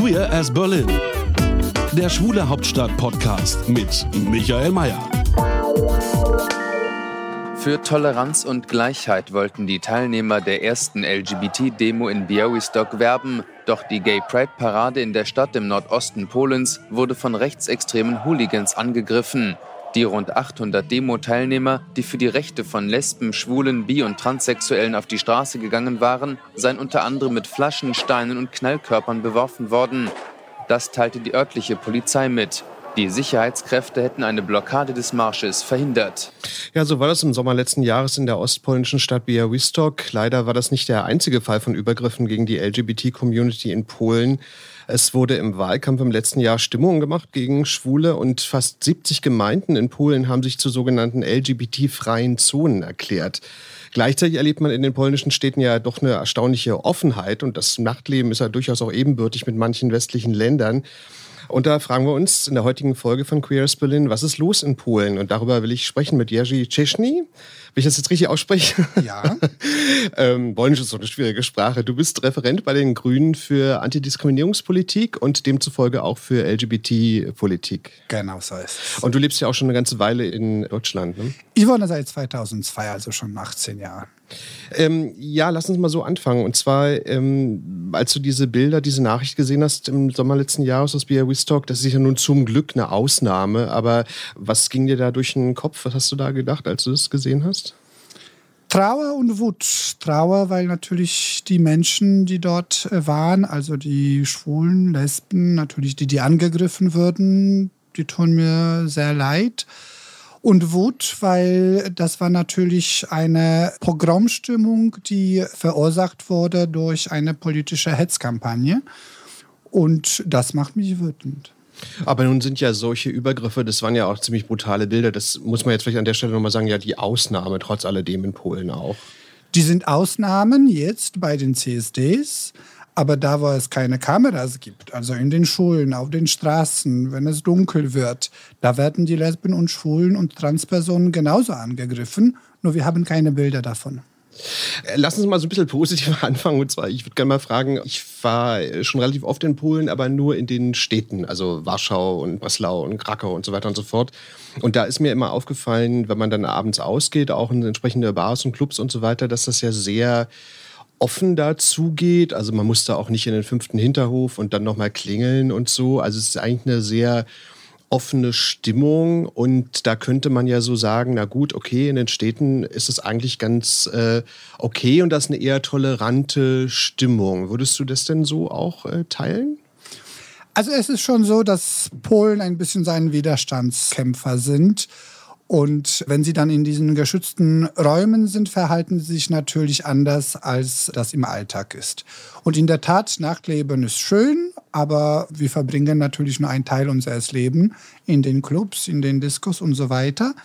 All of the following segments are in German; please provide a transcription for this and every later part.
Queer as Berlin. Der Schwule Hauptstadt Podcast mit Michael Mayer. Für Toleranz und Gleichheit wollten die Teilnehmer der ersten LGBT-Demo in Białystok werben, doch die Gay Pride Parade in der Stadt im Nordosten Polens wurde von rechtsextremen Hooligans angegriffen. Die rund 800 Demo-Teilnehmer, die für die Rechte von Lesben, Schwulen, Bi- und Transsexuellen auf die Straße gegangen waren, seien unter anderem mit Flaschen, Steinen und Knallkörpern beworfen worden. Das teilte die örtliche Polizei mit. Die Sicherheitskräfte hätten eine Blockade des Marsches verhindert. Ja, so war das im Sommer letzten Jahres in der ostpolnischen Stadt Białystok. Leider war das nicht der einzige Fall von Übergriffen gegen die LGBT-Community in Polen. Es wurde im Wahlkampf im letzten Jahr Stimmung gemacht gegen Schwule und fast 70 Gemeinden in Polen haben sich zu sogenannten LGBT-freien Zonen erklärt. Gleichzeitig erlebt man in den polnischen Städten ja doch eine erstaunliche Offenheit und das Nachtleben ist ja durchaus auch ebenbürtig mit manchen westlichen Ländern. Und da fragen wir uns in der heutigen Folge von Queer as Berlin, was ist los in Polen? Und darüber will ich sprechen mit Jerzy Czeschny. Wenn ich das jetzt richtig ausspreche? Ja. ähm, Polnisch ist so eine schwierige Sprache. Du bist Referent bei den Grünen für Antidiskriminierungspolitik und demzufolge auch für LGBT-Politik. Genau so ist es. Und du lebst ja auch schon eine ganze Weile in Deutschland, ne? Ich wohne seit 2002, also schon 18 Jahre. Ähm, ja, lass uns mal so anfangen. Und zwar, ähm, als du diese Bilder, diese Nachricht gesehen hast im Sommer letzten Jahres aus Białystok, das ist ja nun zum Glück eine Ausnahme. Aber was ging dir da durch den Kopf? Was hast du da gedacht, als du das gesehen hast? Trauer und Wut. Trauer, weil natürlich die Menschen, die dort äh, waren, also die Schwulen, Lesben, natürlich die, die angegriffen würden, die tun mir sehr leid. Und Wut, weil das war natürlich eine Pogromstimmung, die verursacht wurde durch eine politische Hetzkampagne. Und das macht mich wütend. Aber nun sind ja solche Übergriffe, das waren ja auch ziemlich brutale Bilder. Das muss man jetzt vielleicht an der Stelle nochmal sagen, ja, die Ausnahme trotz alledem in Polen auch. Die sind Ausnahmen jetzt bei den CSDs. Aber da, wo es keine Kameras gibt, also in den Schulen, auf den Straßen, wenn es dunkel wird, da werden die Lesben und Schwulen und Transpersonen genauso angegriffen. Nur wir haben keine Bilder davon. Lass uns mal so ein bisschen positiver anfangen. Und zwar, ich würde gerne mal fragen, ich war schon relativ oft in Polen, aber nur in den Städten, also Warschau und Breslau und Krakau und so weiter und so fort. Und da ist mir immer aufgefallen, wenn man dann abends ausgeht, auch in entsprechende Bars und Clubs und so weiter, dass das ja sehr offen dazu geht. Also man muss da auch nicht in den fünften Hinterhof und dann nochmal klingeln und so. Also es ist eigentlich eine sehr offene Stimmung und da könnte man ja so sagen, na gut, okay, in den Städten ist es eigentlich ganz äh, okay und das ist eine eher tolerante Stimmung. Würdest du das denn so auch äh, teilen? Also es ist schon so, dass Polen ein bisschen sein Widerstandskämpfer sind. Und wenn sie dann in diesen geschützten Räumen sind, verhalten sie sich natürlich anders, als das im Alltag ist. Und in der Tat, Nachtleben ist schön, aber wir verbringen natürlich nur einen Teil unseres Lebens in den Clubs, in den Diskos und so weiter.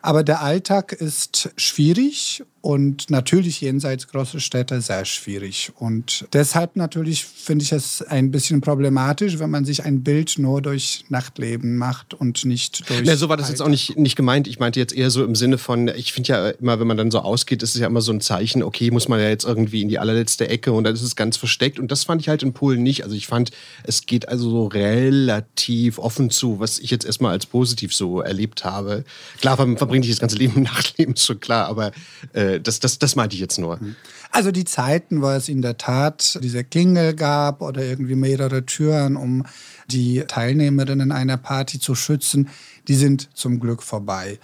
Aber der Alltag ist schwierig und natürlich jenseits großer Städte sehr schwierig. Und deshalb natürlich finde ich es ein bisschen problematisch, wenn man sich ein Bild nur durch Nachtleben macht und nicht durch. Ja, so war das jetzt auch nicht, nicht gemeint. Ich meinte jetzt eher so im Sinne von, ich finde ja immer, wenn man dann so ausgeht, ist es ja immer so ein Zeichen, okay, muss man ja jetzt irgendwie in die allerletzte Ecke und dann ist es ganz versteckt. Und das fand ich halt in Polen nicht. Also ich fand, es geht also so relativ offen zu, was ich jetzt erstmal als positiv so erlebt habe. Klar, man verbringt nicht das ganze Leben im Nachtleben, schon klar, aber äh, das, das, das meinte ich jetzt nur. Also die Zeiten, wo es in der Tat diese Klingel gab oder irgendwie mehrere Türen, um die Teilnehmerinnen einer Party zu schützen, die sind zum Glück vorbei.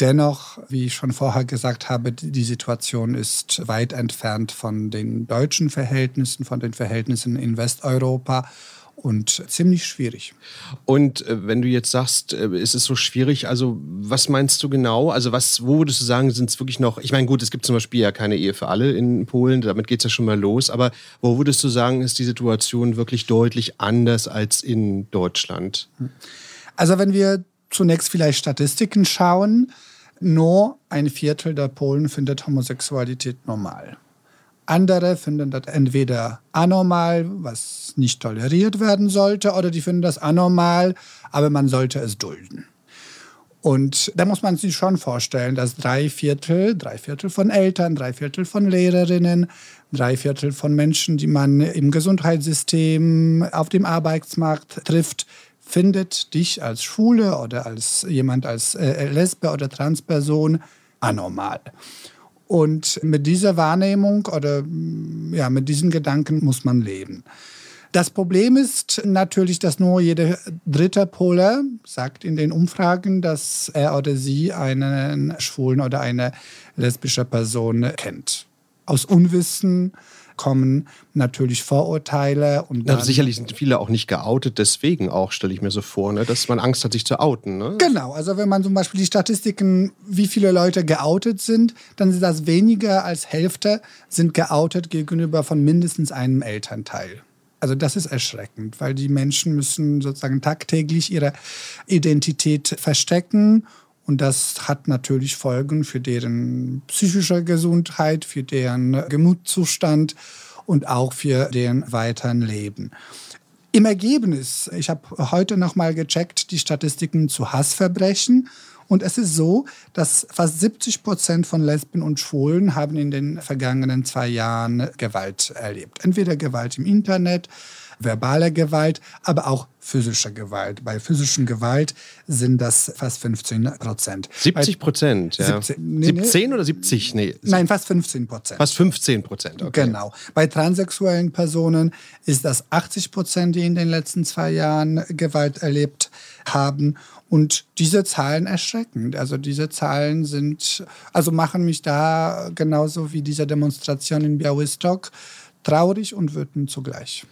Dennoch, wie ich schon vorher gesagt habe, die Situation ist weit entfernt von den deutschen Verhältnissen, von den Verhältnissen in Westeuropa. Und ziemlich schwierig. Und äh, wenn du jetzt sagst, äh, es ist so schwierig, also was meinst du genau? Also was, wo würdest du sagen, sind es wirklich noch, ich meine gut, es gibt zum Beispiel ja keine Ehe für alle in Polen, damit geht es ja schon mal los, aber wo würdest du sagen, ist die Situation wirklich deutlich anders als in Deutschland? Also wenn wir zunächst vielleicht Statistiken schauen, nur ein Viertel der Polen findet Homosexualität normal. Andere finden das entweder anormal, was nicht toleriert werden sollte, oder die finden das anormal, aber man sollte es dulden. Und da muss man sich schon vorstellen, dass drei Viertel, drei Viertel von Eltern, drei Viertel von Lehrerinnen, drei Viertel von Menschen, die man im Gesundheitssystem, auf dem Arbeitsmarkt trifft, findet dich als Schwule oder als jemand als äh, Lesbe oder Transperson anormal. Und mit dieser Wahrnehmung oder ja, mit diesen Gedanken muss man leben. Das Problem ist natürlich, dass nur jeder dritte Pole sagt in den Umfragen, dass er oder sie einen Schwulen oder eine lesbische Person kennt. Aus Unwissen, kommen natürlich Vorurteile. Und dann, sicherlich sind viele auch nicht geoutet, deswegen auch, stelle ich mir so vor, ne, dass man Angst hat, sich zu outen. Ne? Genau, also wenn man zum Beispiel die Statistiken, wie viele Leute geoutet sind, dann sind das weniger als Hälfte sind geoutet gegenüber von mindestens einem Elternteil. Also das ist erschreckend, weil die Menschen müssen sozusagen tagtäglich ihre Identität verstecken und das hat natürlich Folgen für deren psychische Gesundheit, für deren Gemütszustand und auch für deren weiteren Leben. Im Ergebnis, ich habe heute noch mal gecheckt, die Statistiken zu Hassverbrechen. Und es ist so, dass fast 70 Prozent von Lesben und Schwulen haben in den vergangenen zwei Jahren Gewalt erlebt. Entweder Gewalt im Internet, verbale Gewalt, aber auch physische Gewalt. Bei physischen Gewalt sind das fast 15 Prozent. 70 Prozent, ja. 17, nee, 17 oder 70? Nee. Nein, fast 15 Prozent. Fast 15 Prozent, okay. Genau. Bei transsexuellen Personen ist das 80 Prozent, die in den letzten zwei Jahren Gewalt erlebt haben. Und diese Zahlen erschreckend. Also diese Zahlen sind, also machen mich da genauso wie diese Demonstration in Białystok traurig und wütend zugleich.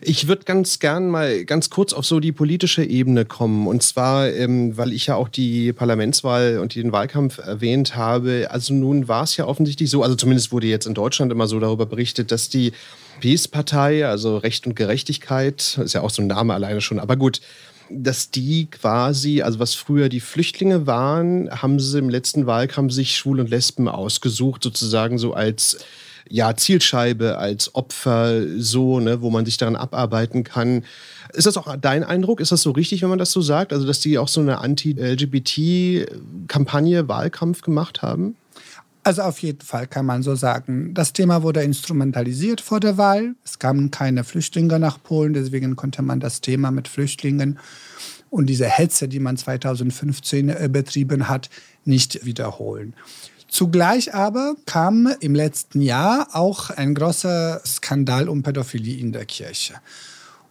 Ich würde ganz gern mal ganz kurz auf so die politische Ebene kommen. Und zwar, ähm, weil ich ja auch die Parlamentswahl und den Wahlkampf erwähnt habe. Also nun war es ja offensichtlich so, also zumindest wurde jetzt in Deutschland immer so darüber berichtet, dass die Peace-Partei, also Recht und Gerechtigkeit, ist ja auch so ein Name alleine schon, aber gut, dass die quasi, also was früher die Flüchtlinge waren, haben sie im letzten Wahlkampf sich Schwul und Lesben ausgesucht, sozusagen so als ja, Zielscheibe, als Opfer, so, ne, wo man sich daran abarbeiten kann. Ist das auch dein Eindruck? Ist das so richtig, wenn man das so sagt? Also, dass die auch so eine Anti-LGBT-Kampagne, Wahlkampf gemacht haben? Also auf jeden Fall kann man so sagen. Das Thema wurde instrumentalisiert vor der Wahl. Es kamen keine Flüchtlinge nach Polen, deswegen konnte man das Thema mit Flüchtlingen und diese Hetze, die man 2015 äh, betrieben hat, nicht wiederholen. Zugleich aber kam im letzten Jahr auch ein großer Skandal um Pädophilie in der Kirche.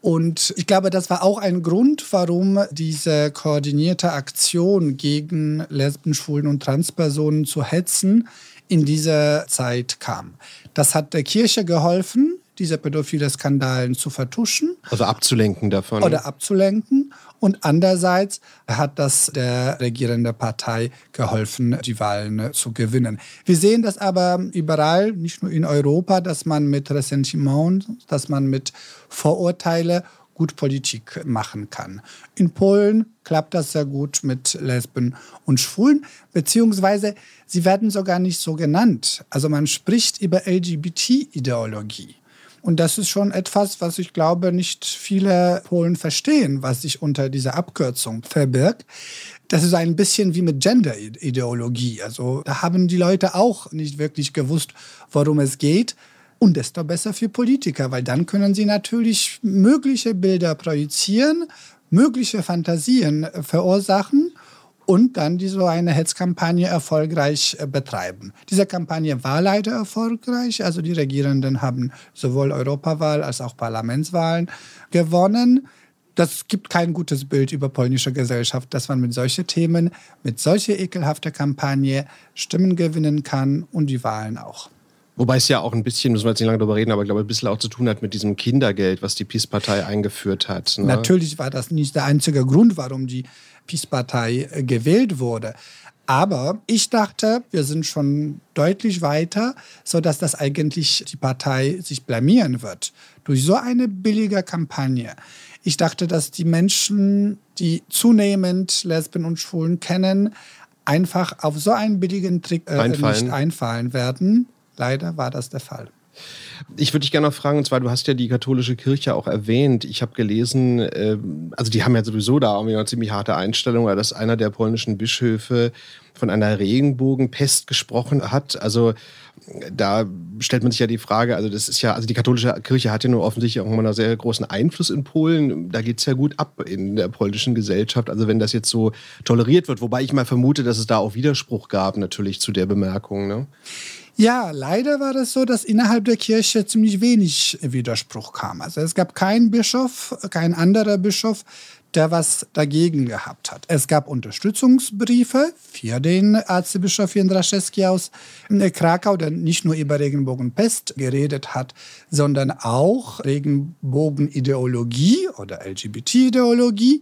Und ich glaube, das war auch ein Grund, warum diese koordinierte Aktion gegen Lesben, Schwulen und Transpersonen zu hetzen in dieser Zeit kam. Das hat der Kirche geholfen, diese pädophile Skandalen zu vertuschen. Also abzulenken davon. Oder abzulenken. Und andererseits hat das der regierenden Partei geholfen, die Wahlen zu gewinnen. Wir sehen das aber überall, nicht nur in Europa, dass man mit Ressentiment, dass man mit Vorurteile gut Politik machen kann. In Polen klappt das sehr gut mit Lesben und Schwulen, beziehungsweise sie werden sogar nicht so genannt. Also man spricht über LGBT-Ideologie. Und das ist schon etwas, was ich glaube, nicht viele Polen verstehen, was sich unter dieser Abkürzung verbirgt. Das ist ein bisschen wie mit Gender-Ideologie. Also da haben die Leute auch nicht wirklich gewusst, worum es geht. Und desto besser für Politiker, weil dann können sie natürlich mögliche Bilder projizieren, mögliche Fantasien verursachen und dann die so eine Hetzkampagne erfolgreich äh, betreiben. Diese Kampagne war leider erfolgreich. Also die Regierenden haben sowohl Europawahl als auch Parlamentswahlen gewonnen. Das gibt kein gutes Bild über polnische Gesellschaft, dass man mit solchen Themen, mit solcher ekelhafter Kampagne Stimmen gewinnen kann und die Wahlen auch. Wobei es ja auch ein bisschen, müssen wir jetzt nicht lange darüber reden, aber ich glaube, ein bisschen auch zu tun hat mit diesem Kindergeld, was die PiS-Partei eingeführt hat. Ne? Natürlich war das nicht der einzige Grund, warum die PiS-Partei äh, gewählt wurde. Aber ich dachte, wir sind schon deutlich weiter, sodass das eigentlich die Partei sich blamieren wird. Durch so eine billige Kampagne. Ich dachte, dass die Menschen, die zunehmend Lesben und Schwulen kennen, einfach auf so einen billigen Trick äh, nicht einfallen werden. Leider war das der Fall. Ich würde dich gerne noch fragen, und zwar, du hast ja die katholische Kirche auch erwähnt. Ich habe gelesen, äh, also die haben ja sowieso da irgendwie eine ziemlich harte Einstellung, dass einer der polnischen Bischöfe von einer Regenbogenpest gesprochen hat. Also da stellt man sich ja die Frage, also das ist ja, also die katholische Kirche hat ja nur offensichtlich auch immer einen sehr großen Einfluss in Polen. Da geht es ja gut ab in der polnischen Gesellschaft. Also wenn das jetzt so toleriert wird, wobei ich mal vermute, dass es da auch Widerspruch gab natürlich zu der Bemerkung. Ne? Ja, leider war das so, dass innerhalb der Kirche ziemlich wenig Widerspruch kam. Also es gab keinen Bischof, kein anderer Bischof, der was dagegen gehabt hat. Es gab Unterstützungsbriefe für den Erzbischof Jędraszewski aus Krakau, der nicht nur über Regenbogenpest geredet hat, sondern auch Regenbogenideologie oder LGBT-Ideologie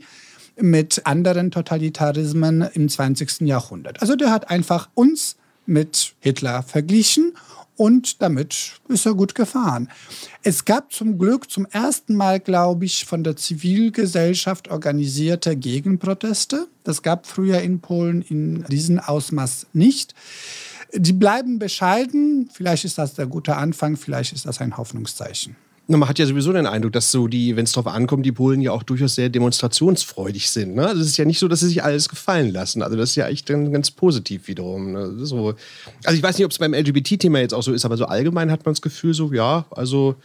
mit anderen Totalitarismen im 20. Jahrhundert. Also der hat einfach uns mit Hitler verglichen und damit ist er gut gefahren. Es gab zum Glück zum ersten Mal, glaube ich, von der Zivilgesellschaft organisierte Gegenproteste. Das gab früher in Polen in diesem Ausmaß nicht. Die bleiben bescheiden. Vielleicht ist das der gute Anfang, vielleicht ist das ein Hoffnungszeichen. Man hat ja sowieso den Eindruck, dass so die, wenn es darauf ankommt, die Polen ja auch durchaus sehr demonstrationsfreudig sind. Ne? Also es ist ja nicht so, dass sie sich alles gefallen lassen. Also das ist ja echt ganz positiv wiederum. Ne? So. Also ich weiß nicht, ob es beim LGBT-Thema jetzt auch so ist, aber so allgemein hat man das Gefühl, so ja, also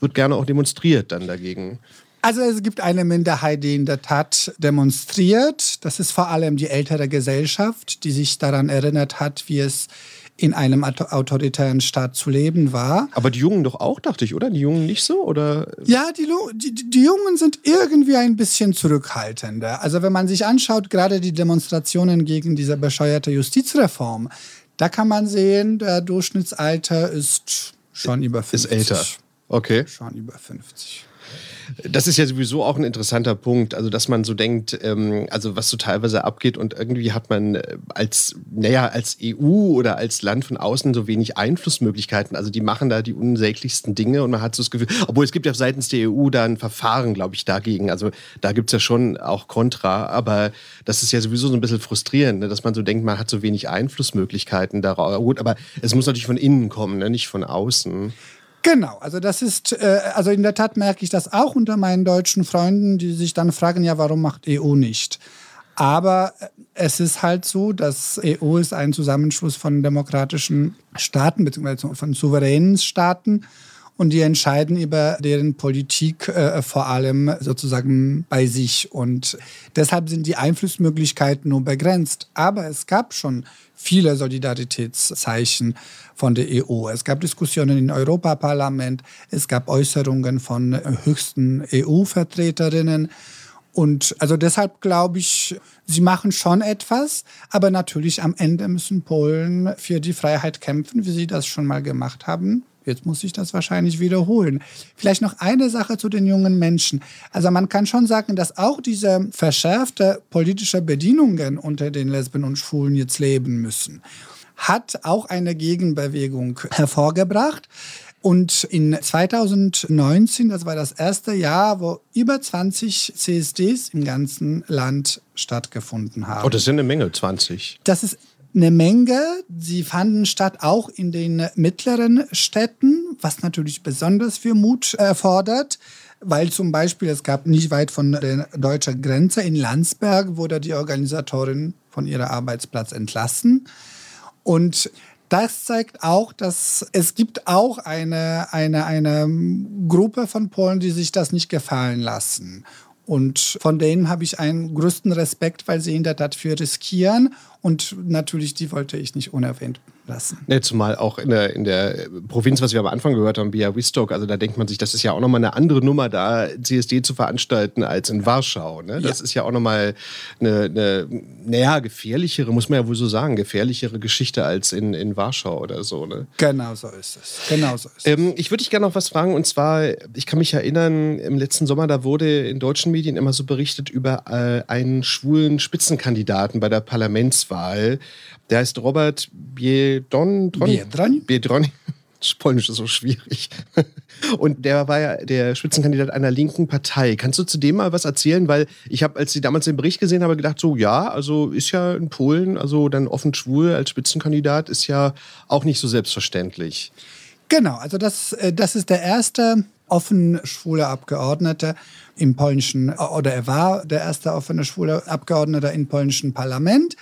wird gerne auch demonstriert dann dagegen. Also es gibt eine Minderheit, die in der Tat demonstriert. Das ist vor allem die ältere Gesellschaft, die sich daran erinnert hat, wie es in einem autoritären Staat zu leben war. Aber die Jungen doch auch, dachte ich, oder? Die Jungen nicht so? Oder? Ja, die, die, die Jungen sind irgendwie ein bisschen zurückhaltender. Also wenn man sich anschaut, gerade die Demonstrationen gegen diese bescheuerte Justizreform, da kann man sehen, der Durchschnittsalter ist schon über 50. Ist älter. Okay. Schon über 50. Das ist ja sowieso auch ein interessanter Punkt, also dass man so denkt, ähm, also was so teilweise abgeht und irgendwie hat man äh, als, naja, als EU oder als Land von außen so wenig Einflussmöglichkeiten. Also die machen da die unsäglichsten Dinge und man hat so das Gefühl, obwohl es gibt ja seitens der EU da ein Verfahren, glaube ich, dagegen. Also da gibt es ja schon auch Kontra, aber das ist ja sowieso so ein bisschen frustrierend, ne? dass man so denkt, man hat so wenig Einflussmöglichkeiten darauf. Gut, aber es muss natürlich von innen kommen, ne? nicht von außen. Genau, also das ist, äh, also in der Tat merke ich das auch unter meinen deutschen Freunden, die sich dann fragen, ja, warum macht EU nicht? Aber äh, es ist halt so, dass EU ist ein Zusammenschluss von demokratischen Staaten bzw. von souveränen Staaten und die entscheiden über deren Politik äh, vor allem sozusagen bei sich. Und deshalb sind die Einflussmöglichkeiten nur begrenzt. Aber es gab schon viele Solidaritätszeichen von der EU. Es gab Diskussionen im Europaparlament, es gab Äußerungen von höchsten EU-Vertreterinnen. Und also deshalb glaube ich, sie machen schon etwas, aber natürlich am Ende müssen Polen für die Freiheit kämpfen, wie sie das schon mal gemacht haben. Jetzt muss ich das wahrscheinlich wiederholen. Vielleicht noch eine Sache zu den jungen Menschen. Also man kann schon sagen, dass auch diese verschärfte politische Bedingungen unter den Lesben und Schwulen jetzt leben müssen, hat auch eine Gegenbewegung hervorgebracht. Und in 2019, das war das erste Jahr, wo über 20 CSDs im ganzen Land stattgefunden haben. Oh, das sind eine Menge, 20. Das ist eine Menge. Sie fanden statt auch in den mittleren Städten, was natürlich besonders viel Mut erfordert. Weil zum Beispiel, es gab nicht weit von der deutschen Grenze in Landsberg, wurde die Organisatorin von ihrem Arbeitsplatz entlassen. Und das zeigt auch, dass es gibt auch eine, eine, eine Gruppe von Polen, die sich das nicht gefallen lassen. Und von denen habe ich einen größten Respekt, weil sie in der Tat viel riskieren. Und natürlich, die wollte ich nicht unerwähnt lassen. Ne, zumal auch in der, in der Provinz, was wir am Anfang gehört haben, Białystok, also da denkt man sich, das ist ja auch nochmal eine andere Nummer, da CSD zu veranstalten als in Warschau. Ne? Das ja. ist ja auch nochmal eine, eine, naja, gefährlichere, muss man ja wohl so sagen, gefährlichere Geschichte als in, in Warschau oder so. Ne? Genau so ist es. Genau so ist ähm, ich würde dich gerne noch was fragen und zwar, ich kann mich erinnern, im letzten Sommer, da wurde in deutschen Medien immer so berichtet über äh, einen schwulen Spitzenkandidaten bei der Parlamentswahl. Der heißt Robert Biedron. Biedron? Biedron. Das Polnisch ist so schwierig. Und der war ja der Spitzenkandidat einer linken Partei. Kannst du zu dem mal was erzählen? Weil ich habe, als ich damals den Bericht gesehen habe, gedacht, so ja, also ist ja in Polen, also dann offen schwul als Spitzenkandidat ist ja auch nicht so selbstverständlich. Genau, also das, äh, das ist der erste offen schwule Abgeordnete im polnischen, oder er war der erste offene schwule Abgeordnete im polnischen Parlament.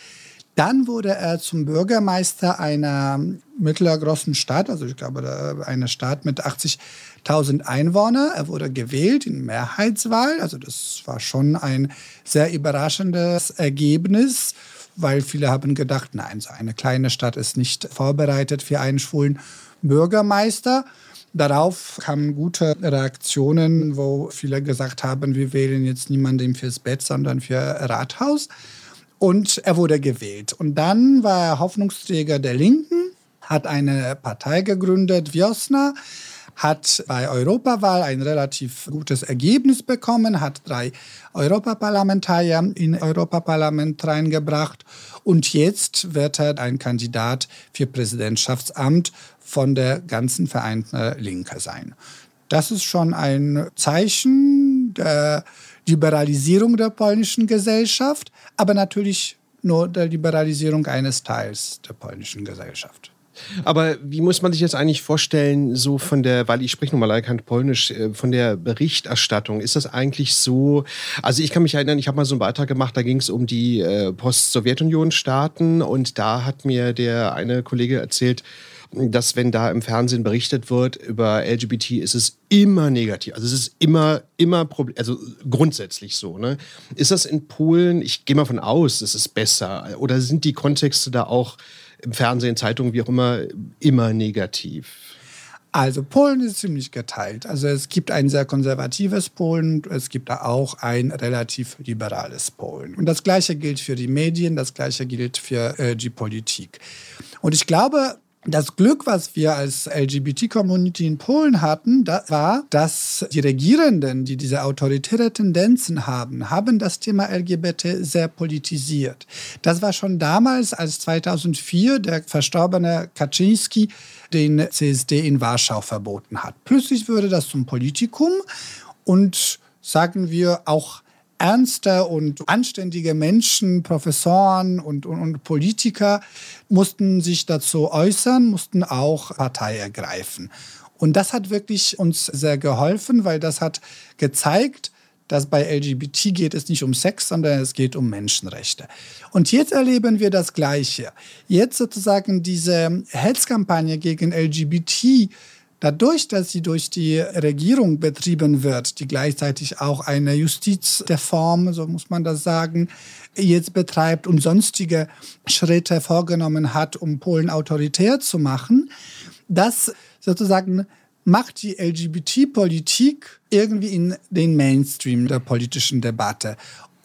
Dann wurde er zum Bürgermeister einer mittelgroßen Stadt, also ich glaube eine Stadt mit 80.000 Einwohnern. Er wurde gewählt in Mehrheitswahl, also das war schon ein sehr überraschendes Ergebnis, weil viele haben gedacht, nein, so eine kleine Stadt ist nicht vorbereitet für einen schwulen Bürgermeister. Darauf kamen gute Reaktionen, wo viele gesagt haben, wir wählen jetzt niemanden fürs Bett, sondern für Rathaus. Und er wurde gewählt. Und dann war er Hoffnungsträger der Linken, hat eine Partei gegründet, Wiosna, hat bei Europawahl ein relativ gutes Ergebnis bekommen, hat drei Europaparlamentarier in Europaparlament reingebracht und jetzt wird er ein Kandidat für Präsidentschaftsamt von der ganzen vereinten Linke sein. Das ist schon ein Zeichen der Liberalisierung der polnischen Gesellschaft, aber natürlich nur der Liberalisierung eines Teils der polnischen Gesellschaft. Aber wie muss man sich jetzt eigentlich vorstellen, so von der, weil ich spreche nun mal leider kein Polnisch, äh, von der Berichterstattung, ist das eigentlich so, also ich kann mich erinnern, ich habe mal so einen Beitrag gemacht, da ging es um die äh, Post-Sowjetunion-Staaten und da hat mir der eine Kollege erzählt, dass wenn da im Fernsehen berichtet wird über LGBT, ist es immer negativ. Also es ist immer, immer Problem, also grundsätzlich so. Ne? Ist das in Polen, ich gehe mal von aus, es ist besser. Oder sind die Kontexte da auch im Fernsehen, Zeitungen, wie auch immer, immer negativ? Also Polen ist ziemlich geteilt. Also es gibt ein sehr konservatives Polen, es gibt da auch ein relativ liberales Polen. Und das Gleiche gilt für die Medien, das Gleiche gilt für äh, die Politik. Und ich glaube, das Glück, was wir als LGBT-Community in Polen hatten, da war, dass die Regierenden, die diese autoritäre Tendenzen haben, haben das Thema LGBT sehr politisiert. Das war schon damals, als 2004 der verstorbene Kaczynski den CSD in Warschau verboten hat. Plötzlich wurde das zum Politikum und sagen wir auch ernste und anständige Menschen, Professoren und, und, und, Politiker mussten sich dazu äußern, mussten auch Partei ergreifen. Und das hat wirklich uns sehr geholfen, weil das hat gezeigt, dass bei LGBT geht es nicht um Sex, sondern es geht um Menschenrechte. Und jetzt erleben wir das Gleiche. Jetzt sozusagen diese Hetzkampagne gegen LGBT Dadurch, dass sie durch die Regierung betrieben wird, die gleichzeitig auch eine Justizreform, so muss man das sagen, jetzt betreibt und sonstige Schritte vorgenommen hat, um Polen autoritär zu machen, das sozusagen macht die LGBT-Politik irgendwie in den Mainstream der politischen Debatte.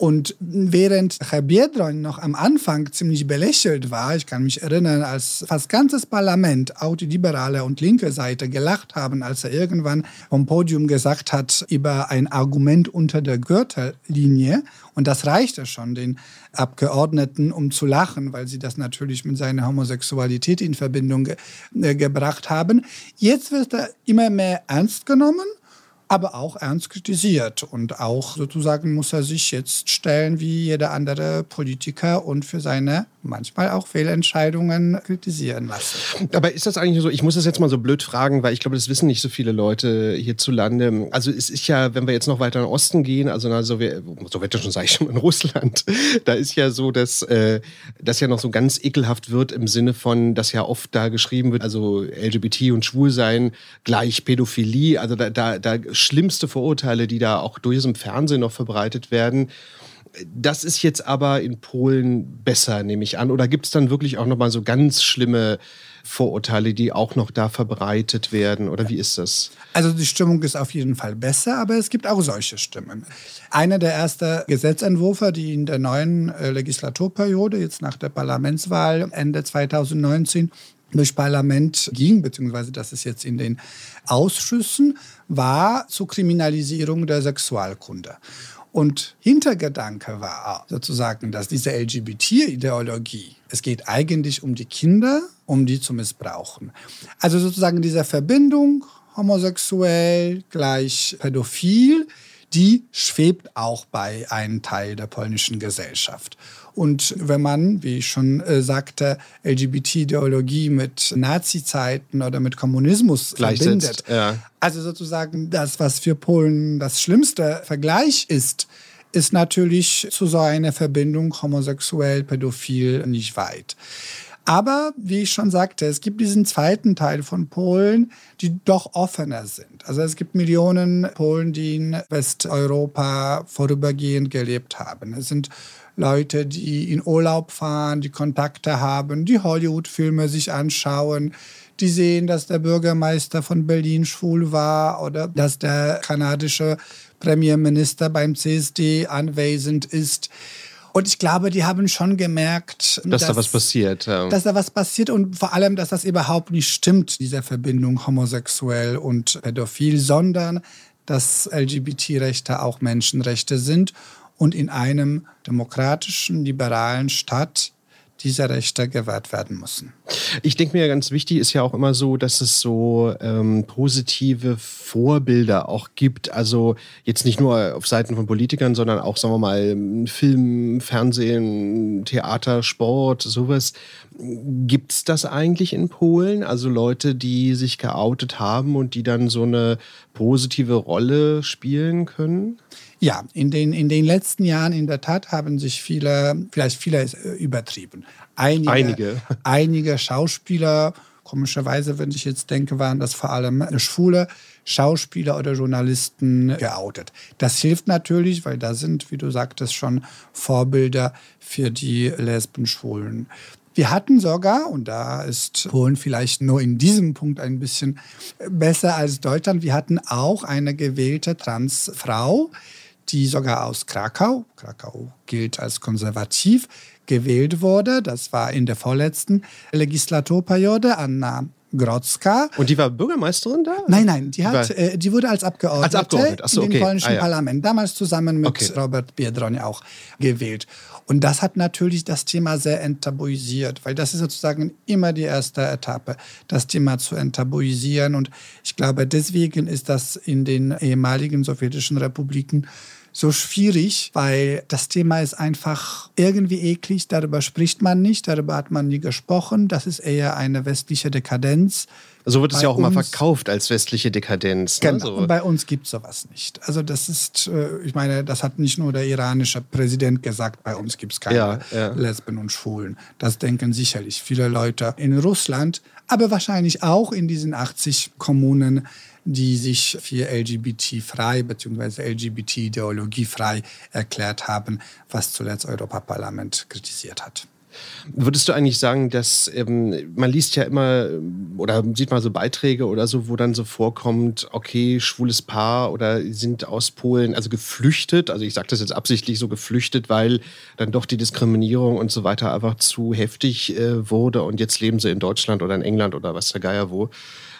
Und während Herr Biedroń noch am Anfang ziemlich belächelt war, ich kann mich erinnern, als fast ganzes Parlament, auch die liberale und linke Seite, gelacht haben, als er irgendwann vom Podium gesagt hat über ein Argument unter der Gürtellinie. Und das reichte schon den Abgeordneten, um zu lachen, weil sie das natürlich mit seiner Homosexualität in Verbindung ge äh, gebracht haben. Jetzt wird er immer mehr ernst genommen aber auch ernst kritisiert. Und auch sozusagen muss er sich jetzt stellen wie jeder andere Politiker und für seine manchmal auch Fehlentscheidungen kritisieren lassen. Aber ist das eigentlich so, ich muss das jetzt mal so blöd fragen, weil ich glaube, das wissen nicht so viele Leute hierzulande. Also es ist ja, wenn wir jetzt noch weiter in den Osten gehen, also der Sowjet, Sowjetunion sage ich schon, in Russland, da ist ja so, dass äh, das ja noch so ganz ekelhaft wird im Sinne von, dass ja oft da geschrieben wird, also LGBT und Schwulsein gleich Pädophilie, also da, da, da schlimmste Vorurteile, die da auch durch im Fernsehen noch verbreitet werden. Das ist jetzt aber in Polen besser, nehme ich an. Oder gibt es dann wirklich auch nochmal so ganz schlimme Vorurteile, die auch noch da verbreitet werden? Oder wie ist das? Also die Stimmung ist auf jeden Fall besser, aber es gibt auch solche Stimmen. Einer der ersten Gesetzentwürfe, die in der neuen äh, Legislaturperiode, jetzt nach der Parlamentswahl Ende 2019, durch Parlament ging, beziehungsweise das ist jetzt in den Ausschüssen, war zur Kriminalisierung der Sexualkunde. Und Hintergedanke war sozusagen, dass diese LGBT-Ideologie, es geht eigentlich um die Kinder, um die zu missbrauchen. Also sozusagen diese Verbindung homosexuell gleich pädophil, die schwebt auch bei einem Teil der polnischen Gesellschaft. Und wenn man, wie ich schon äh, sagte, LGBT-Ideologie mit Nazi-Zeiten oder mit Kommunismus verbindet, ja. also sozusagen das, was für Polen das schlimmste Vergleich ist, ist natürlich zu so einer Verbindung homosexuell, pädophil nicht weit. Aber wie ich schon sagte, es gibt diesen zweiten Teil von Polen, die doch offener sind. Also es gibt Millionen Polen, die in Westeuropa vorübergehend gelebt haben. Es sind Leute, die in Urlaub fahren, die Kontakte haben, die Hollywood-Filme sich anschauen, die sehen, dass der Bürgermeister von Berlin schwul war oder dass der kanadische Premierminister beim CSD anwesend ist. Und ich glaube, die haben schon gemerkt, dass, dass da was passiert. Ja. Dass da was passiert und vor allem, dass das überhaupt nicht stimmt, diese Verbindung homosexuell und pädophil, sondern dass LGBT-Rechte auch Menschenrechte sind und in einem demokratischen, liberalen Staat diese Rechte gewährt werden müssen. Ich denke mir, ganz wichtig ist ja auch immer so, dass es so ähm, positive Vorbilder auch gibt. Also jetzt nicht nur auf Seiten von Politikern, sondern auch, sagen wir mal, Film, Fernsehen, Theater, Sport, sowas. Gibt es das eigentlich in Polen? Also Leute, die sich geoutet haben und die dann so eine positive Rolle spielen können? Ja, in den, in den letzten Jahren in der Tat haben sich viele, vielleicht viele ist äh, übertrieben. Einige, einige. einige Schauspieler, komischerweise, wenn ich jetzt denke, waren das vor allem schwule Schauspieler oder Journalisten geoutet. Das hilft natürlich, weil da sind, wie du sagtest, schon Vorbilder für die Lesben, Schwulen. Wir hatten sogar, und da ist Polen vielleicht nur in diesem Punkt ein bisschen besser als Deutschland, wir hatten auch eine gewählte Transfrau, die sogar aus Krakau, Krakau gilt als konservativ, gewählt wurde. Das war in der vorletzten Legislaturperiode Anna Grodzka. Und die war Bürgermeisterin da? Nein, nein, die, hat, äh, die wurde als Abgeordnete, als Abgeordnete. So, in dem polnischen ah, ja. Parlament, damals zusammen mit okay. Robert Biedroń auch gewählt. Und das hat natürlich das Thema sehr enttabuisiert, weil das ist sozusagen immer die erste Etappe, das Thema zu enttabuisieren. Und ich glaube, deswegen ist das in den ehemaligen sowjetischen Republiken so schwierig, weil das Thema ist einfach irgendwie eklig, darüber spricht man nicht, darüber hat man nie gesprochen, das ist eher eine westliche Dekadenz. So wird es bei ja auch immer verkauft als westliche Dekadenz. Ne? Genau, so. und bei uns gibt es sowas nicht. Also das ist, äh, ich meine, das hat nicht nur der iranische Präsident gesagt, bei uns gibt es keine ja, ja. Lesben und Schwulen. Das denken sicherlich viele Leute in Russland, aber wahrscheinlich auch in diesen 80 Kommunen die sich für LGBT-frei bzw. LGBT-ideologiefrei erklärt haben, was zuletzt Europaparlament kritisiert hat. Würdest du eigentlich sagen, dass ähm, man liest ja immer oder sieht mal so Beiträge oder so, wo dann so vorkommt, okay, schwules Paar oder sind aus Polen, also geflüchtet, also ich sage das jetzt absichtlich so geflüchtet, weil dann doch die Diskriminierung und so weiter einfach zu heftig äh, wurde und jetzt leben sie in Deutschland oder in England oder was der Geier wo.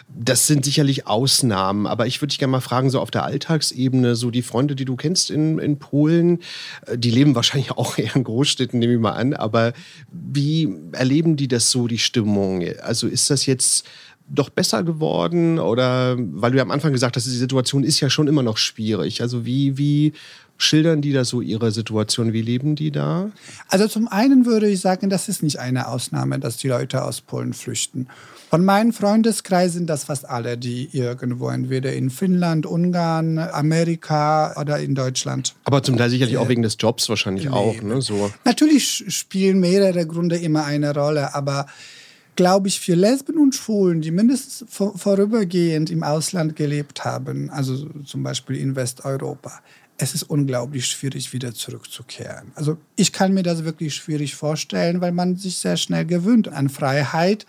Das sind sicherlich Ausnahmen, aber ich würde dich gerne mal fragen, so auf der Alltagsebene, so die Freunde, die du kennst in, in Polen, äh, die leben wahrscheinlich auch eher in Großstädten, nehme ich mal an, aber wie erleben die das so, die Stimmung? Also ist das jetzt doch besser geworden oder, weil du ja am Anfang gesagt hast, die Situation ist ja schon immer noch schwierig. Also wie, wie schildern die da so ihre Situation? Wie leben die da? Also zum einen würde ich sagen, das ist nicht eine Ausnahme, dass die Leute aus Polen flüchten. Von meinen Freundeskreisen sind das fast alle, die irgendwo entweder in Finnland, Ungarn, Amerika oder in Deutschland. Aber zum Teil sicherlich auch wegen des Jobs wahrscheinlich leben. auch. Ne? So. Natürlich spielen mehrere Gründe immer eine Rolle, aber glaube ich, für Lesben und Schwulen, die mindestens vorübergehend im Ausland gelebt haben, also zum Beispiel in Westeuropa, es ist unglaublich schwierig, wieder zurückzukehren. Also ich kann mir das wirklich schwierig vorstellen, weil man sich sehr schnell gewöhnt an Freiheit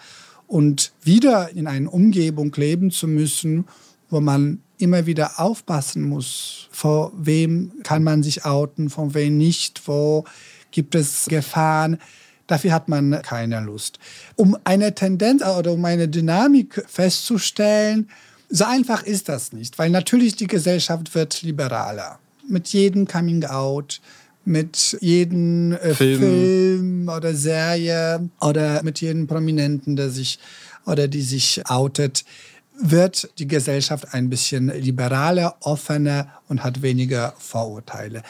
und wieder in einer Umgebung leben zu müssen, wo man immer wieder aufpassen muss, vor wem kann man sich outen, vor wem nicht, wo gibt es Gefahren. Dafür hat man keine Lust. Um eine Tendenz oder um eine Dynamik festzustellen, so einfach ist das nicht, weil natürlich die Gesellschaft wird liberaler mit jedem Coming Out, mit jedem äh, Film. Film. oder Serie oder mit jedem Prominenten, der sich oder die sich outet, wird die Gesellschaft ein bisschen liberaler, offener und hat weniger Vorurteile.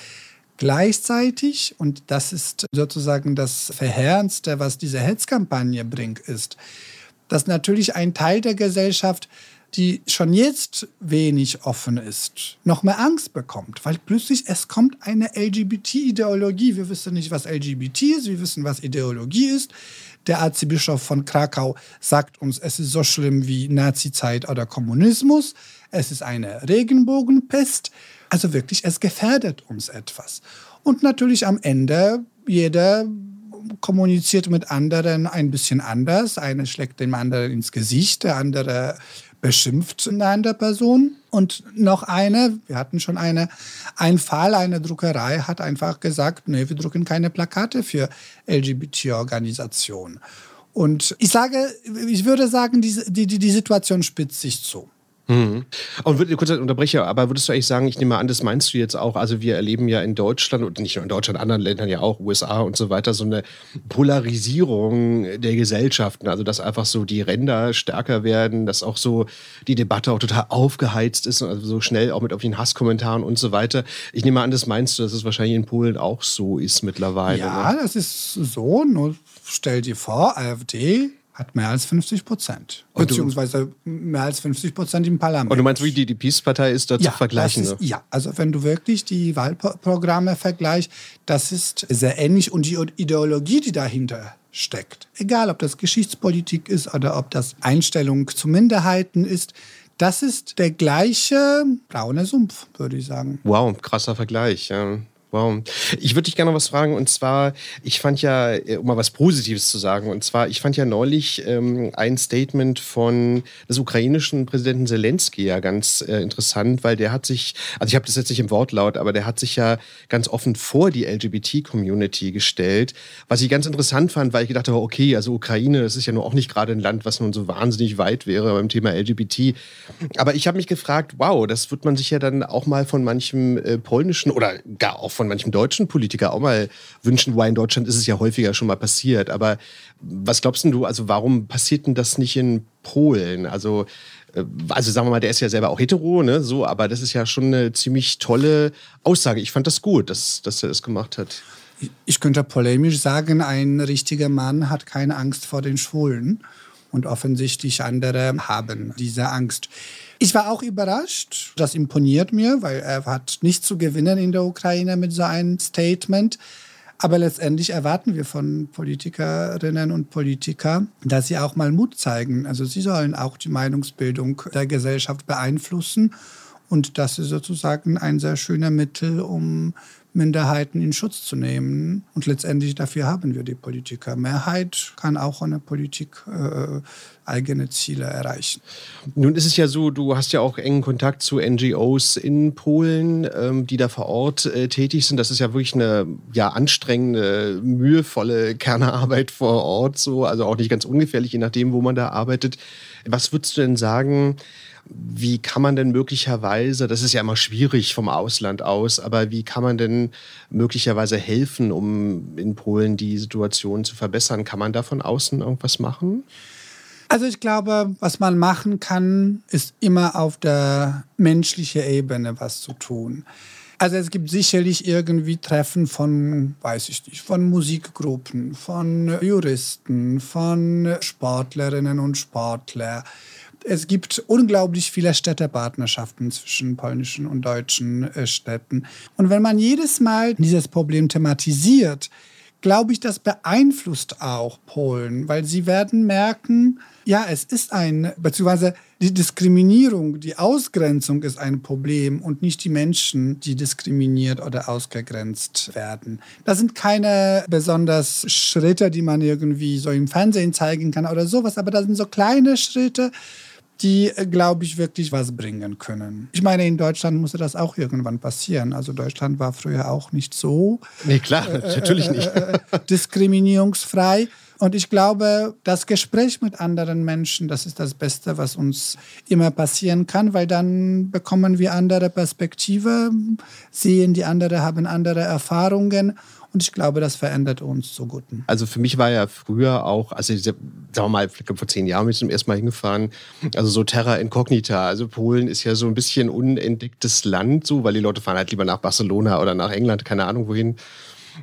Gleichzeitig, und das ist sozusagen das Verheerendste, was diese Hetzkampagne bringt, ist, dass natürlich ein Teil der Gesellschaft die schon jetzt wenig offen ist, noch mehr Angst bekommt, weil plötzlich es kommt eine LGBT-Ideologie. Wir wissen nicht, was LGBT ist, wir wissen, was Ideologie ist. Der Erzbischof von Krakau sagt uns, es ist so schlimm wie Nazizeit oder Kommunismus. Es ist eine Regenbogenpest. Also wirklich, es gefährdet uns etwas. Und natürlich am Ende, jeder kommuniziert mit anderen ein bisschen anders. Einer schlägt dem anderen ins Gesicht, der andere beschimpft eine Person. Und noch eine, wir hatten schon eine, ein Fall, eine Druckerei hat einfach gesagt, nee, wir drucken keine Plakate für LGBT-Organisationen. Und ich sage, ich würde sagen, die, die, die Situation spitzt sich zu. Mhm. Und würde kurz unterbreche, aber würdest du eigentlich sagen, ich nehme an, das meinst du jetzt auch, also wir erleben ja in Deutschland und nicht nur in Deutschland, anderen Ländern ja auch, USA und so weiter, so eine Polarisierung der Gesellschaften, also dass einfach so die Ränder stärker werden, dass auch so die Debatte auch total aufgeheizt ist, also so schnell auch mit auf den Hasskommentaren und so weiter. Ich nehme an, das meinst du, dass es wahrscheinlich in Polen auch so ist mittlerweile. Ja, ne? das ist so. Nur stell dir vor, AfD hat mehr als 50 Prozent. Beziehungsweise mehr als 50 Prozent im Parlament. Und du meinst, wie die, die Peace-Partei ist da ja, zu vergleichen? Ist, ja, also wenn du wirklich die Wahlprogramme vergleichst, das ist sehr ähnlich. Und die Ideologie, die dahinter steckt, egal ob das Geschichtspolitik ist oder ob das Einstellung zu Minderheiten ist, das ist der gleiche braune Sumpf, würde ich sagen. Wow, krasser Vergleich. Ja. Wow. Ich würde dich gerne noch was fragen. Und zwar, ich fand ja, äh, um mal was Positives zu sagen, und zwar, ich fand ja neulich ähm, ein Statement von des ukrainischen Präsidenten Zelensky ja ganz äh, interessant, weil der hat sich, also ich habe das jetzt nicht im Wortlaut, aber der hat sich ja ganz offen vor die LGBT-Community gestellt. Was ich ganz interessant fand, weil ich gedacht habe, okay, also Ukraine, das ist ja nur auch nicht gerade ein Land, was nun so wahnsinnig weit wäre beim Thema LGBT. Aber ich habe mich gefragt, wow, das wird man sich ja dann auch mal von manchem äh, polnischen oder gar auch von von manchem deutschen Politiker auch mal wünschen, wobei in Deutschland ist es ja häufiger schon mal passiert. Aber was glaubst du, also warum passiert denn das nicht in Polen? Also, äh, also sagen wir mal, der ist ja selber auch hetero, ne? So, aber das ist ja schon eine ziemlich tolle Aussage. Ich fand das gut, dass, dass er das gemacht hat. Ich könnte polemisch sagen, ein richtiger Mann hat keine Angst vor den Schwulen. Und offensichtlich andere haben diese Angst. Ich war auch überrascht. Das imponiert mir, weil er hat nichts zu gewinnen in der Ukraine mit so einem Statement. Aber letztendlich erwarten wir von Politikerinnen und Politikern, dass sie auch mal Mut zeigen. Also sie sollen auch die Meinungsbildung der Gesellschaft beeinflussen. Und das ist sozusagen ein sehr schöner Mittel, um Minderheiten in Schutz zu nehmen. Und letztendlich dafür haben wir die Politiker. Mehrheit kann auch ohne Politik äh, eigene Ziele erreichen. Nun ist es ja so, du hast ja auch engen Kontakt zu NGOs in Polen, ähm, die da vor Ort äh, tätig sind. Das ist ja wirklich eine ja, anstrengende, mühevolle Kernarbeit vor Ort, so, also auch nicht ganz ungefährlich, je nachdem, wo man da arbeitet. Was würdest du denn sagen? Wie kann man denn möglicherweise, das ist ja immer schwierig vom Ausland aus, aber wie kann man denn möglicherweise helfen, um in Polen die Situation zu verbessern? Kann man da von außen irgendwas machen? Also ich glaube, was man machen kann, ist immer auf der menschlichen Ebene was zu tun. Also es gibt sicherlich irgendwie Treffen von, weiß ich nicht, von Musikgruppen, von Juristen, von Sportlerinnen und Sportlern es gibt unglaublich viele Städtepartnerschaften zwischen polnischen und deutschen äh, Städten. Und wenn man jedes Mal dieses Problem thematisiert, glaube ich, das beeinflusst auch Polen, weil sie werden merken, ja, es ist ein, beziehungsweise die Diskriminierung, die Ausgrenzung ist ein Problem und nicht die Menschen, die diskriminiert oder ausgegrenzt werden. Das sind keine besonders Schritte, die man irgendwie so im Fernsehen zeigen kann oder sowas, aber das sind so kleine Schritte, die, glaube ich, wirklich was bringen können. Ich meine, in Deutschland musste das auch irgendwann passieren. Also Deutschland war früher auch nicht so. Nee, klar, äh, natürlich nicht. Äh, äh, diskriminierungsfrei. Und ich glaube, das Gespräch mit anderen Menschen, das ist das Beste, was uns immer passieren kann, weil dann bekommen wir andere Perspektive, sehen die anderen, haben andere Erfahrungen und ich glaube, das verändert uns zu Guten. Also für mich war ja früher auch, also sagen wir mal, vor zehn Jahren bin ich zum ersten Mal hingefahren, also so Terra Incognita. Also Polen ist ja so ein bisschen unentdecktes Land, so, weil die Leute fahren halt lieber nach Barcelona oder nach England, keine Ahnung wohin.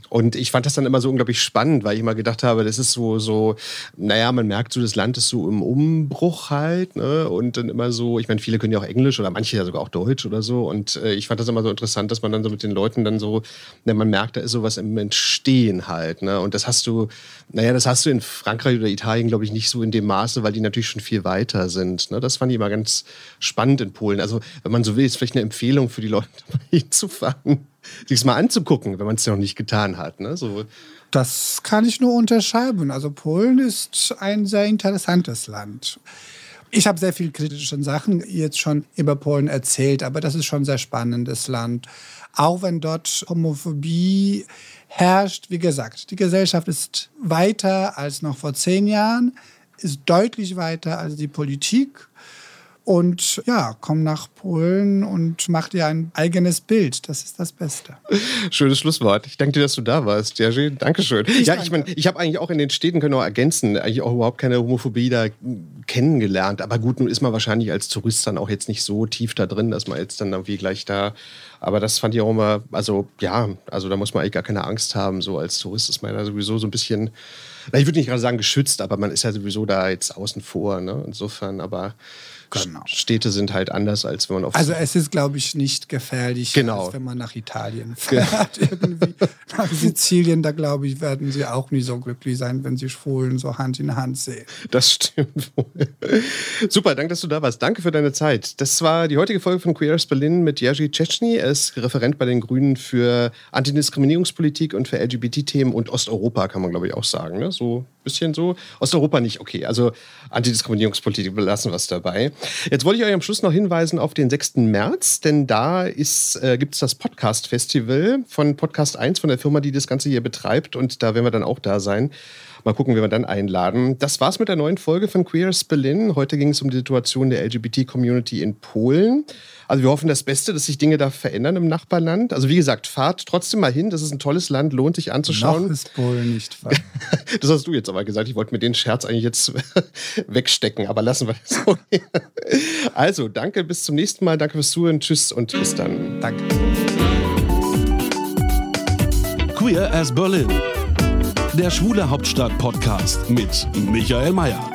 Und ich fand das dann immer so unglaublich spannend, weil ich immer gedacht habe, das ist so, so, naja, man merkt so, das Land ist so im Umbruch halt, ne? Und dann immer so, ich meine, viele können ja auch Englisch oder manche ja sogar auch Deutsch oder so. Und äh, ich fand das immer so interessant, dass man dann so mit den Leuten dann so, ne, man merkt, da ist sowas im Entstehen halt, ne? Und das hast du, naja, das hast du in Frankreich oder Italien, glaube ich, nicht so in dem Maße, weil die natürlich schon viel weiter sind. Ne? Das fand ich immer ganz spannend in Polen. Also, wenn man so will, ist vielleicht eine Empfehlung für die Leute, hinzufahren sich mal anzugucken, wenn man es noch nicht getan hat. Ne? So. Das kann ich nur unterschreiben. Also Polen ist ein sehr interessantes Land. Ich habe sehr viel kritische Sachen jetzt schon über Polen erzählt, aber das ist schon ein sehr spannendes Land. Auch wenn dort Homophobie herrscht, wie gesagt, die Gesellschaft ist weiter als noch vor zehn Jahren, ist deutlich weiter als die Politik und ja, komm nach Polen und mach dir ein eigenes Bild. Das ist das Beste. Schönes Schlusswort. Ich danke dir, dass du da warst, Jerzy. Dankeschön. Ich ja, danke. ich meine, ich habe eigentlich auch in den Städten, können wir ergänzen, eigentlich auch überhaupt keine Homophobie da kennengelernt. Aber gut, nun ist man wahrscheinlich als Tourist dann auch jetzt nicht so tief da drin, dass man jetzt dann irgendwie gleich da. Aber das fand ich auch immer, also ja, also da muss man eigentlich gar keine Angst haben. So als Tourist ist man da sowieso so ein bisschen, ich würde nicht gerade sagen geschützt, aber man ist ja sowieso da jetzt außen vor. Ne? Insofern, aber Genau. Städte sind halt anders, als wenn man auf. Also es ist, glaube ich, nicht gefährlich, genau. als wenn man nach Italien fährt. Irgendwie nach Sizilien, da glaube ich, werden sie auch nie so glücklich sein, wenn sie Schwulen so Hand in Hand sehen. Das stimmt wohl. Super, danke, dass du da warst. Danke für deine Zeit. Das war die heutige Folge von Queer as Berlin mit Jerzy Czeczny. Er ist Referent bei den Grünen für Antidiskriminierungspolitik und für LGBT-Themen und Osteuropa, kann man, glaube ich, auch sagen. Ne? So ein bisschen so. Osteuropa nicht, okay. Also Antidiskriminierungspolitik belassen wir es dabei. Jetzt wollte ich euch am Schluss noch hinweisen auf den 6. März, denn da äh, gibt es das Podcast-Festival von Podcast 1, von der Firma, die das Ganze hier betreibt. Und da werden wir dann auch da sein. Mal gucken, wie wir dann einladen. Das war's mit der neuen Folge von Queers Berlin. Heute ging es um die Situation der LGBT-Community in Polen. Also wir hoffen das Beste, dass sich Dinge da verändern im Nachbarland. Also wie gesagt, fahrt trotzdem mal hin. Das ist ein tolles Land, lohnt sich anzuschauen. Noch ist Polen nicht frei. das hast du jetzt aber gesagt. Ich wollte mir den Scherz eigentlich jetzt wegstecken, aber lassen wir das so. also danke, bis zum nächsten Mal. Danke fürs Zuhören. Tschüss und bis dann. Danke. Queer as Berlin. Der Schwule Hauptstadt Podcast mit Michael Mayer.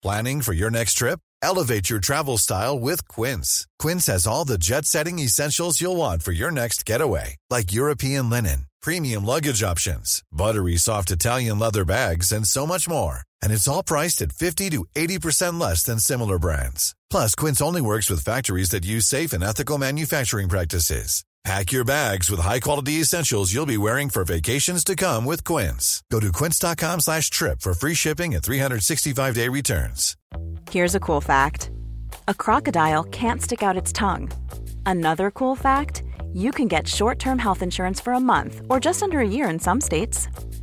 Planning for your next trip? Elevate your travel style with Quince. Quince has all the jet setting essentials you'll want for your next getaway, like European linen, premium luggage options, buttery soft Italian leather bags, and so much more. And it's all priced at 50 to 80% less than similar brands. Plus, Quince only works with factories that use safe and ethical manufacturing practices. Pack your bags with high-quality essentials you'll be wearing for vacations to come with Quince. Go to quince.com slash trip for free shipping and 365-day returns. Here's a cool fact. A crocodile can't stick out its tongue. Another cool fact, you can get short-term health insurance for a month or just under a year in some states.